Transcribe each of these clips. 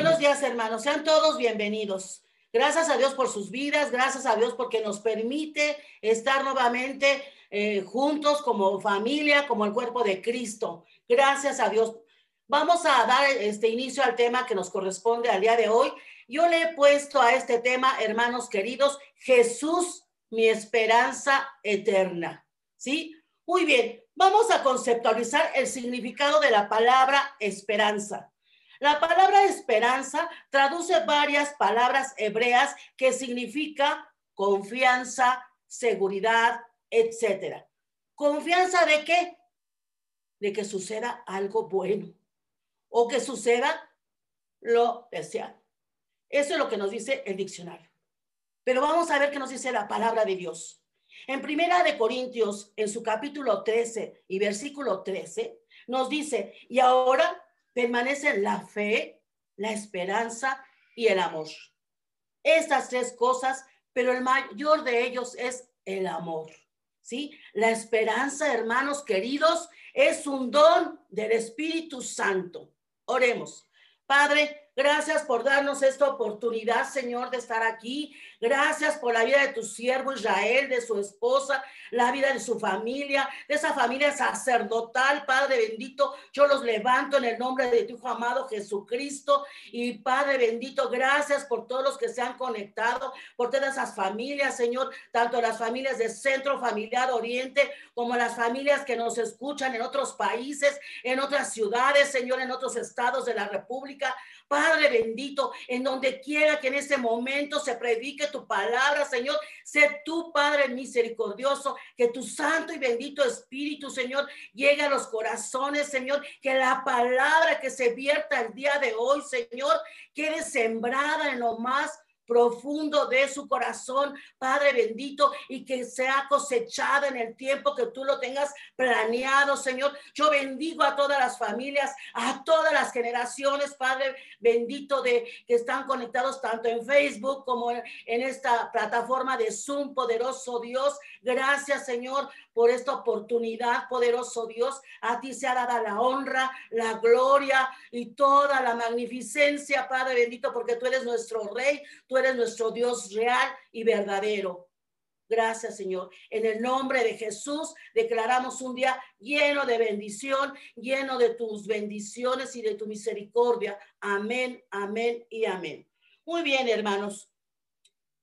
Buenos días, hermanos. Sean todos bienvenidos. Gracias a Dios por sus vidas, gracias a Dios porque nos permite estar nuevamente eh, juntos como familia, como el cuerpo de Cristo. Gracias a Dios. Vamos a dar este inicio al tema que nos corresponde al día de hoy. Yo le he puesto a este tema, hermanos queridos, Jesús, mi esperanza eterna. ¿Sí? Muy bien, vamos a conceptualizar el significado de la palabra esperanza. La palabra esperanza traduce varias palabras hebreas que significa confianza, seguridad, etcétera. ¿Confianza de qué? De que suceda algo bueno o que suceda lo deseado. Eso es lo que nos dice el diccionario. Pero vamos a ver qué nos dice la palabra de Dios. En Primera de Corintios, en su capítulo 13 y versículo 13, nos dice, y ahora permanecen la fe, la esperanza y el amor. Estas tres cosas, pero el mayor de ellos es el amor. ¿Sí? La esperanza, hermanos queridos, es un don del Espíritu Santo. Oremos. Padre, gracias por darnos esta oportunidad, Señor, de estar aquí. Gracias por la vida de tu siervo Israel, de su esposa, la vida de su familia, de esa familia sacerdotal, Padre bendito. Yo los levanto en el nombre de tu Hijo amado Jesucristo. Y Padre bendito, gracias por todos los que se han conectado, por todas esas familias, Señor, tanto las familias de Centro Familiar Oriente como las familias que nos escuchan en otros países, en otras ciudades, Señor, en otros estados de la República. Padre bendito, en donde quiera que en ese momento se predique tu palabra, Señor, sé tú, Padre misericordioso, que tu santo y bendito Espíritu, Señor, llegue a los corazones, Señor, que la palabra que se vierta el día de hoy, Señor, quede sembrada en lo más profundo de su corazón, Padre bendito, y que sea cosechada en el tiempo que tú lo tengas planeado, Señor. Yo bendigo a todas las familias, a todas las generaciones, Padre bendito, de que están conectados tanto en Facebook como en esta plataforma de Zoom, poderoso Dios. Gracias, Señor, por esta oportunidad, poderoso Dios. A ti se ha dado la honra, la gloria y toda la magnificencia, Padre bendito, porque tú eres nuestro Rey, tú eres nuestro Dios real y verdadero. Gracias, Señor. En el nombre de Jesús declaramos un día lleno de bendición, lleno de tus bendiciones y de tu misericordia. Amén, amén y amén. Muy bien, hermanos.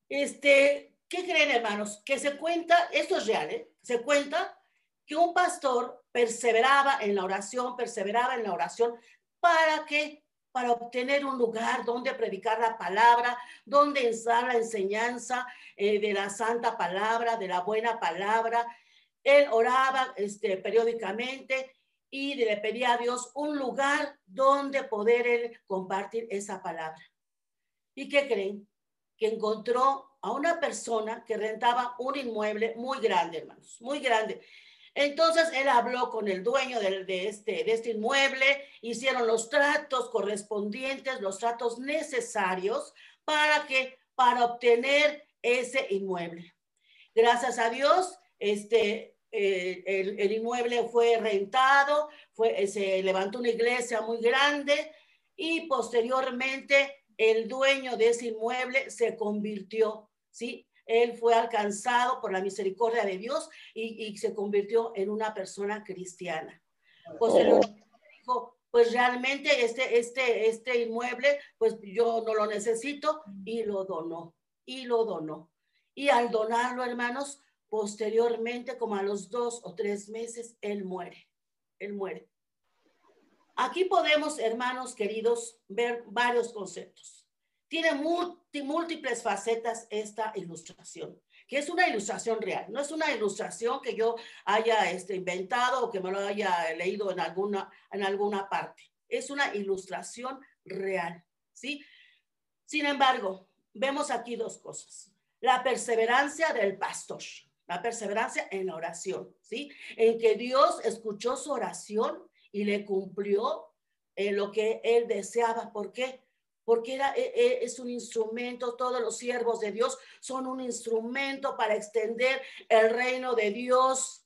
Este, ¿qué creen, hermanos? Que se cuenta, esto es real, ¿eh? Se cuenta que un pastor perseveraba en la oración, perseveraba en la oración para que para obtener un lugar donde predicar la palabra, donde ensar la enseñanza eh, de la santa palabra, de la buena palabra. Él oraba este, periódicamente y le pedía a Dios un lugar donde poder compartir esa palabra. ¿Y qué creen? Que encontró a una persona que rentaba un inmueble muy grande, hermanos, muy grande. Entonces él habló con el dueño de, este, de este inmueble, hicieron los tratos correspondientes, los tratos necesarios para que para obtener ese inmueble. Gracias a Dios, este, eh, el, inmueble fue rentado, fue, se levantó una iglesia muy grande y posteriormente el dueño de ese inmueble se convirtió, ¿sí? Él fue alcanzado por la misericordia de Dios y, se convirtió en una persona cristiana. Posteriormente dijo, pues realmente este, este, este inmueble, pues yo no lo necesito y lo donó, y lo donó. Y al donarlo, hermanos, posteriormente, como a los dos o tres meses, él muere, él muere. Aquí podemos, hermanos queridos, ver varios conceptos. Tiene múltiples facetas esta ilustración, que es una ilustración real, no es una ilustración que yo haya este, inventado o que me lo haya leído en alguna, en alguna parte. Es una ilustración real, ¿sí? Sin embargo, vemos aquí dos cosas. La perseverancia del pastor, la perseverancia en la oración, ¿sí? En que Dios escuchó su oración y le cumplió eh, lo que él deseaba. ¿Por qué? Porque era, e, e, es un instrumento, todos los siervos de Dios son un instrumento para extender el reino de Dios.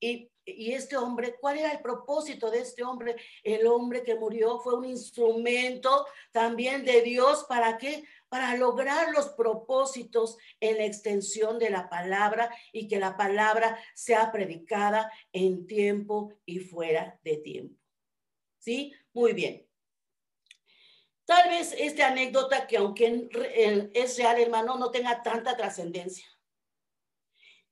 Y y este hombre, ¿cuál era el propósito de este hombre? El hombre que murió fue un instrumento también de Dios. ¿Para qué? Para lograr los propósitos en la extensión de la palabra y que la palabra sea predicada en tiempo y fuera de tiempo. ¿Sí? Muy bien. Tal vez esta anécdota, que aunque es real, hermano, no tenga tanta trascendencia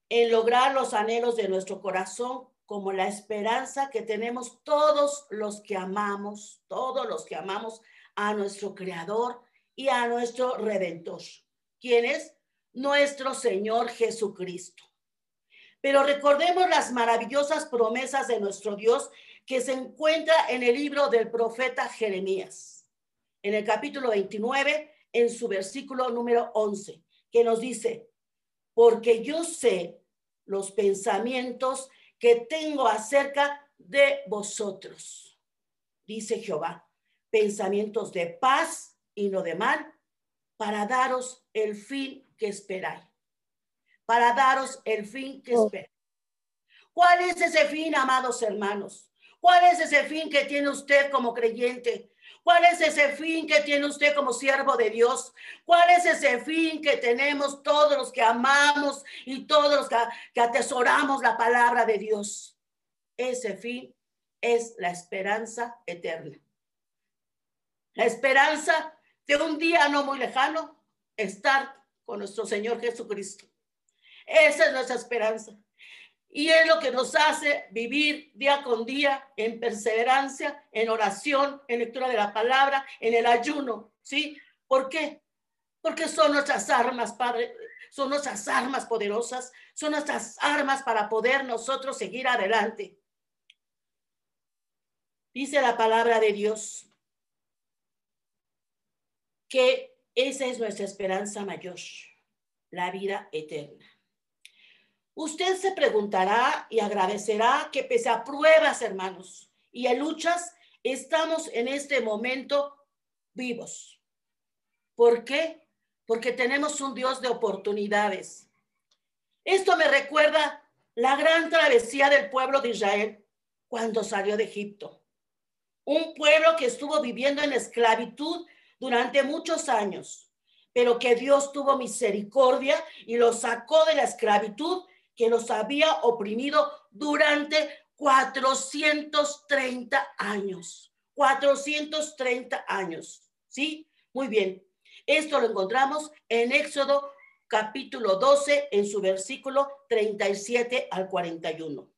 en lograr los anhelos de nuestro corazón como la esperanza que tenemos todos los que amamos, todos los que amamos a nuestro Creador y a nuestro Redentor. ¿Quién es? Nuestro Señor Jesucristo. Pero recordemos las maravillosas promesas de nuestro Dios que se encuentra en el libro del profeta Jeremías, en el capítulo 29, en su versículo número 11, que nos dice, porque yo sé los pensamientos que tengo acerca de vosotros, dice Jehová, pensamientos de paz y no de mal, para daros el fin que esperáis, para daros el fin que oh. esperáis. ¿Cuál es ese fin, amados hermanos? ¿Cuál es ese fin que tiene usted como creyente? ¿Cuál es ese fin que tiene usted como siervo de Dios? ¿Cuál es ese fin que tenemos todos los que amamos y todos los que, atesoramos la palabra de Dios? Ese fin es la esperanza eterna. La esperanza de un día no muy lejano estar con nuestro Señor Jesucristo. Esa es nuestra esperanza. Y es lo que nos hace vivir día con día en perseverancia, en oración, en lectura de la palabra, en el ayuno, ¿sí? ¿Por qué? Porque son nuestras armas, Padre, son nuestras armas poderosas, son nuestras armas para poder nosotros seguir adelante. Dice la palabra de Dios que esa es nuestra esperanza mayor, la vida eterna. Usted se preguntará y agradecerá que pese a pruebas, hermanos, y a luchas, estamos en este momento vivos. ¿Por qué? Porque tenemos un Dios de oportunidades. Esto me recuerda la gran travesía del pueblo de Israel cuando salió de Egipto. Un pueblo que estuvo viviendo en esclavitud durante muchos años, pero que Dios tuvo misericordia y lo sacó de la esclavitud que los había oprimido durante 430 años. 430 años. ¿Sí? Muy bien. Esto lo encontramos en Éxodo capítulo 12, en su versículo 37 al 41.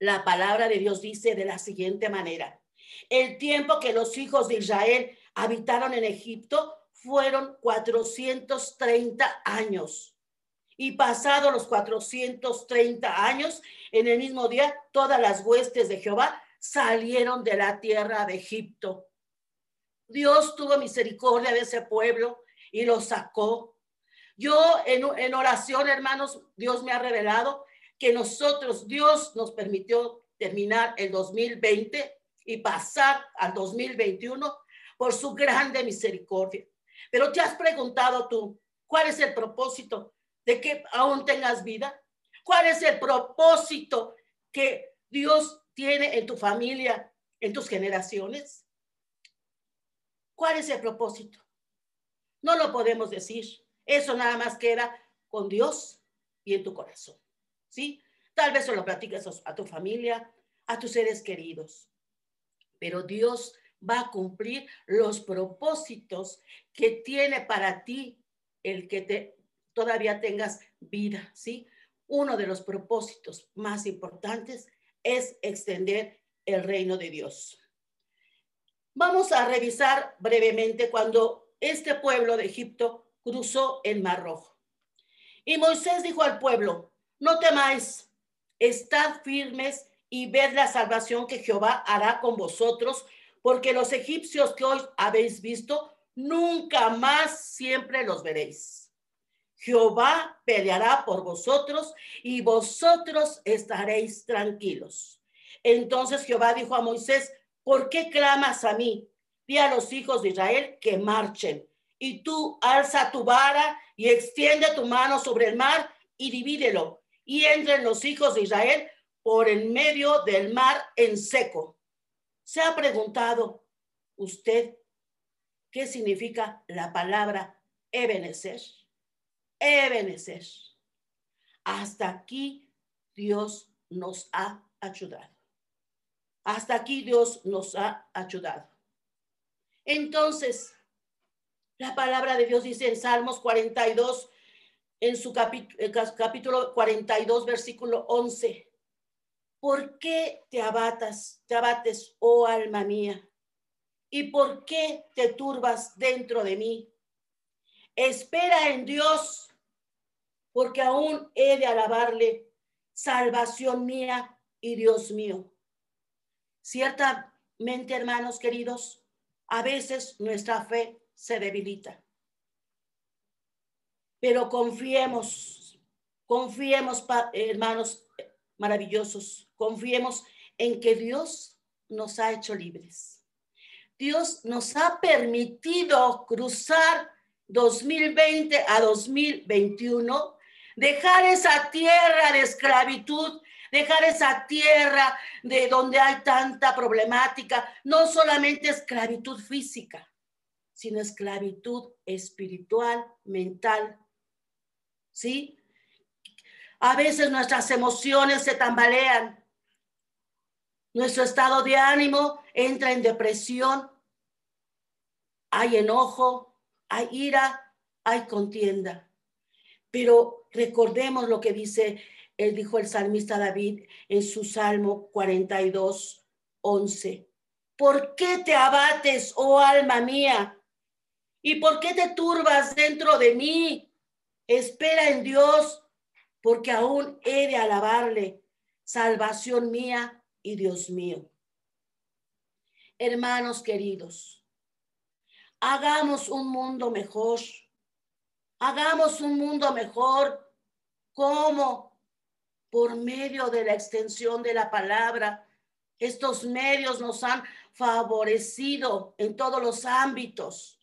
La palabra de Dios dice de la siguiente manera. El tiempo que los hijos de Israel habitaron en Egipto fueron 430 años y pasado los 430 años, en el mismo día, todas las huestes de Jehová salieron de la tierra de Egipto. Dios tuvo misericordia de ese pueblo y lo sacó. Yo en, en oración, hermanos, Dios me ha revelado que nosotros, Dios nos permitió terminar el 2020 y pasar al 2021 por su grande misericordia. Pero te has preguntado tú, ¿cuál es el propósito de que aún tengas vida? ¿Cuál es el propósito que Dios tiene en tu familia, en tus generaciones? ¿Cuál es el propósito? No lo podemos decir. Eso nada más queda con Dios y en tu corazón. ¿Sí? Tal vez se lo platiques a tu familia, a tus seres queridos. Pero Dios va a cumplir los propósitos que tiene para ti el que te todavía tengas vida, ¿sí? Uno de los propósitos más importantes es extender el reino de Dios. Vamos a revisar brevemente cuando este pueblo de Egipto cruzó el Mar Rojo. Y Moisés dijo al pueblo, no temáis, estad firmes y ved la salvación que Jehová hará con vosotros, porque los egipcios que hoy habéis visto, nunca más siempre los veréis. Jehová peleará por vosotros y vosotros estaréis tranquilos. Entonces Jehová dijo a Moisés, ¿por qué clamas a mí? Di a los hijos de Israel que marchen. Y tú alza tu vara y extiende tu mano sobre el mar y divídelo. Y entren los hijos de Israel por en medio del mar en seco. ¿Se ha preguntado usted qué significa la palabra Ebenezer? Ebenezer. Hasta aquí Dios nos ha ayudado. Hasta aquí Dios nos ha ayudado. Entonces, la palabra de Dios dice en Salmos 42, en su eh, capítulo 42, versículo 11. ¿Por qué te abatas, te abates, oh alma mía? ¿Y por qué te turbas dentro de mí? Espera en Dios, porque aún he de alabarle, salvación mía y Dios mío. Ciertamente, hermanos queridos, a veces nuestra fe se debilita. Pero confiemos, confiemos, hermanos maravillosos, confiemos en que Dios nos ha hecho libres. Dios nos ha permitido cruzar 2020 a 2021, dejar esa tierra de esclavitud, dejar esa tierra de donde hay tanta problemática, no solamente esclavitud física, sino esclavitud espiritual, mental. ¿Sí? A veces nuestras emociones se tambalean. Nuestro estado de ánimo entra en depresión. Hay enojo, hay ira, hay contienda. Pero recordemos lo que dice, él dijo el salmista David en su Salmo 42, 11. ¿Por qué te abates, oh alma mía? ¿Y por qué te turbas dentro de mí? Espera en Dios, porque aún he de alabarle, salvación mía y Dios mío. Hermanos queridos, hagamos un mundo mejor. Hagamos un mundo mejor. ¿Cómo? Por medio de la extensión de la palabra. Estos medios nos han favorecido en todos los ámbitos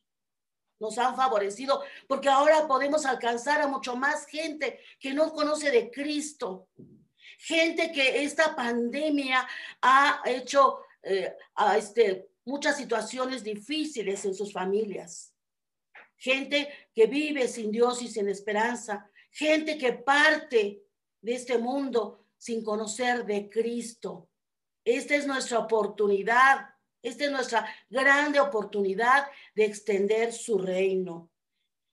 nos han favorecido, porque ahora podemos alcanzar a mucho más gente que no conoce de Cristo, gente que esta pandemia ha hecho eh, este, muchas situaciones difíciles en sus familias, gente que vive sin Dios y sin esperanza, gente que parte de este mundo sin conocer de Cristo. Esta es nuestra oportunidad. Esta es nuestra grande oportunidad de extender su reino.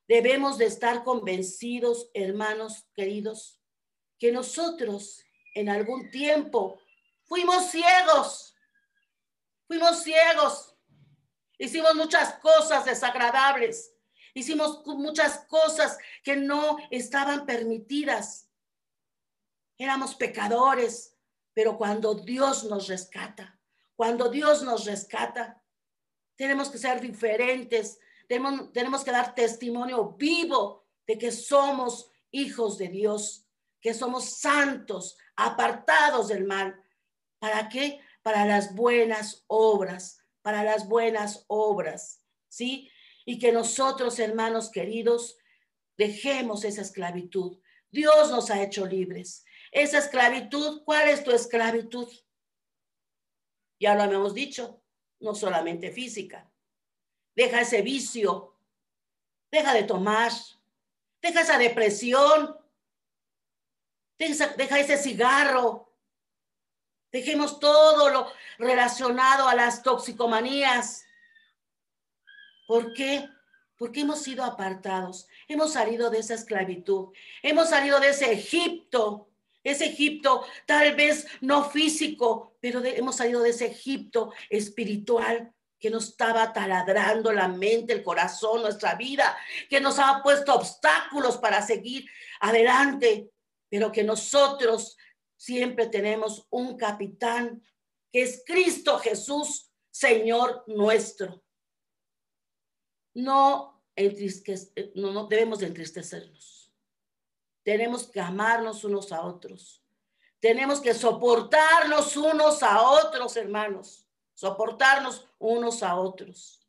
Debemos de estar convencidos, hermanos queridos, que nosotros en algún tiempo fuimos ciegos, fuimos ciegos, hicimos muchas cosas desagradables, hicimos muchas cosas que no estaban permitidas. Éramos pecadores, pero cuando Dios nos rescata, cuando Dios nos rescata, tenemos que ser diferentes, tenemos, tenemos que dar testimonio vivo de que somos hijos de Dios, que somos santos, apartados del mal. ¿Para qué? Para las buenas obras, para las buenas obras, ¿sí? Y que nosotros, hermanos queridos, dejemos esa esclavitud. Dios nos ha hecho libres. Esa esclavitud, ¿cuál es tu esclavitud? Ya lo habíamos dicho, no solamente física. Deja ese vicio, deja de tomar, deja esa depresión, deja, ese cigarro, dejemos todo lo relacionado a las toxicomanías. ¿Por qué? Porque hemos sido apartados, hemos salido de esa esclavitud, hemos salido de ese Egipto ese Egipto, tal vez no físico, pero hemos salido de ese Egipto espiritual que nos estaba taladrando la mente, el corazón, nuestra vida, que nos ha puesto obstáculos para seguir adelante, pero que nosotros siempre tenemos un capitán que es Cristo Jesús, Señor nuestro. No, no, no debemos de entristecernos tenemos que amarnos unos a otros. Tenemos que soportarnos unos a otros, hermanos. Soportarnos unos a otros.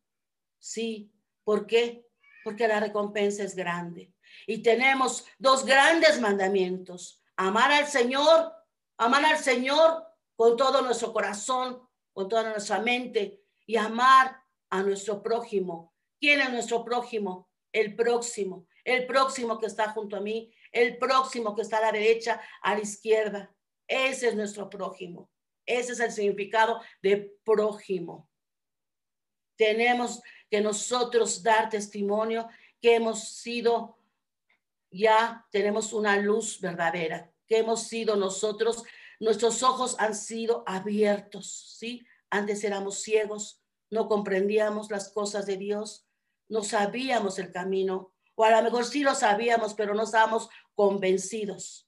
Sí, ¿por qué? Porque la recompensa es grande. Y tenemos dos grandes mandamientos. Amar al Señor Amar al Señor con todo nuestro corazón, con toda nuestra mente y amar a nuestro prójimo. ¿Quién es nuestro prójimo? El próximo, el próximo que está junto a mí, el próximo que está a la derecha, a la izquierda. Ese es nuestro prójimo. Ese es el significado de prójimo. Tenemos que nosotros dar testimonio que hemos sido, ya tenemos una luz verdadera, que hemos sido nosotros, nuestros ojos han sido abiertos, ¿sí? Antes éramos ciegos, no comprendíamos las cosas de Dios, no sabíamos el camino, o a lo mejor sí lo sabíamos, pero no estábamos convencidos.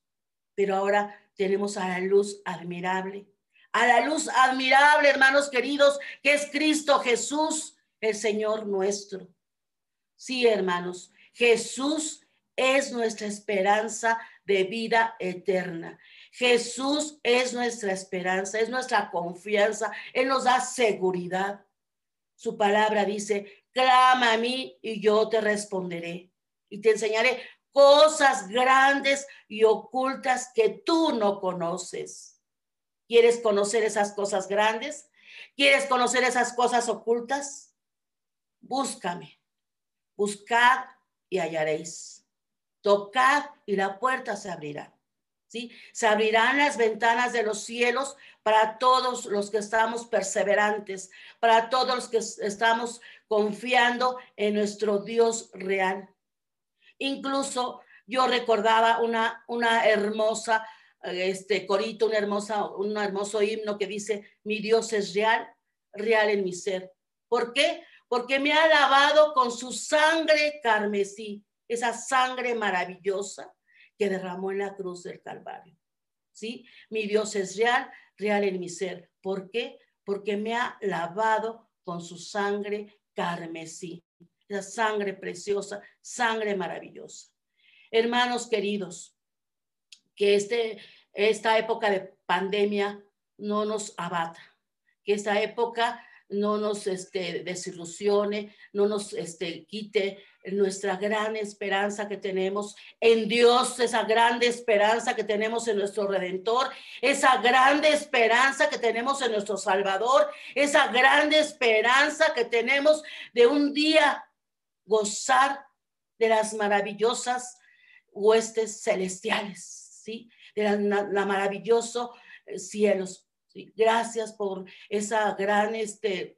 Pero ahora tenemos a la luz admirable, a la luz admirable, hermanos queridos, que es Cristo Jesús, el Señor nuestro. Sí, hermanos, Jesús es nuestra esperanza de vida eterna. Jesús es nuestra esperanza, es nuestra confianza. Él nos da seguridad. Su palabra dice, clama a mí y yo te responderé y te enseñaré cosas grandes y ocultas que tú no conoces. ¿Quieres conocer esas cosas grandes? ¿Quieres conocer esas cosas ocultas? Búscame. Buscad y hallaréis. Tocad y la puerta se abrirá. Se abrirán las ventanas de los cielos para todos los que estamos perseverantes, para todos los que estamos confiando en nuestro Dios real. Incluso yo recordaba una, una hermosa, este corito, una hermosa, un hermoso himno que dice, mi Dios es real, real en mi ser. ¿Por qué? Porque me ha lavado con su sangre carmesí, esa sangre maravillosa que derramó en la cruz del Calvario. ¿Sí? Mi Dios es real, real en mi ser. ¿Por qué? Porque me ha lavado con su sangre carmesí, esa sangre preciosa, sangre maravillosa. Hermanos queridos, que este, esta época de pandemia no nos abata, que esta época no nos este, desilusione, no nos este, quite nuestra gran esperanza que tenemos en Dios, esa grande esperanza que tenemos en nuestro Redentor, esa grande esperanza que tenemos en nuestro Salvador, esa grande esperanza que tenemos de un día gozar de las maravillosas huestes celestiales, ¿sí? De la, la maravilloso eh, cielos. Gracias por esa gran este,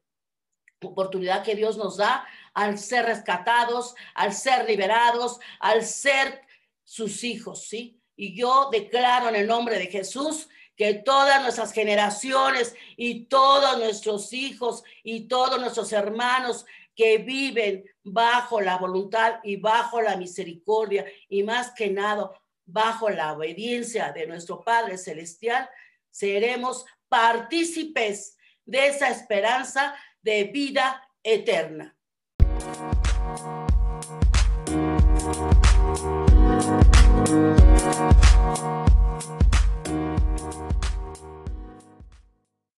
oportunidad que Dios nos da al ser rescatados, al ser liberados, al ser sus hijos, ¿sí? Y yo declaro en el nombre de Jesús que todas nuestras generaciones y todos nuestros hijos y todos nuestros hermanos que viven bajo la voluntad y bajo la misericordia y más que nada bajo la obediencia de nuestro Padre Celestial, seremos partícipes de esa esperanza de vida eterna.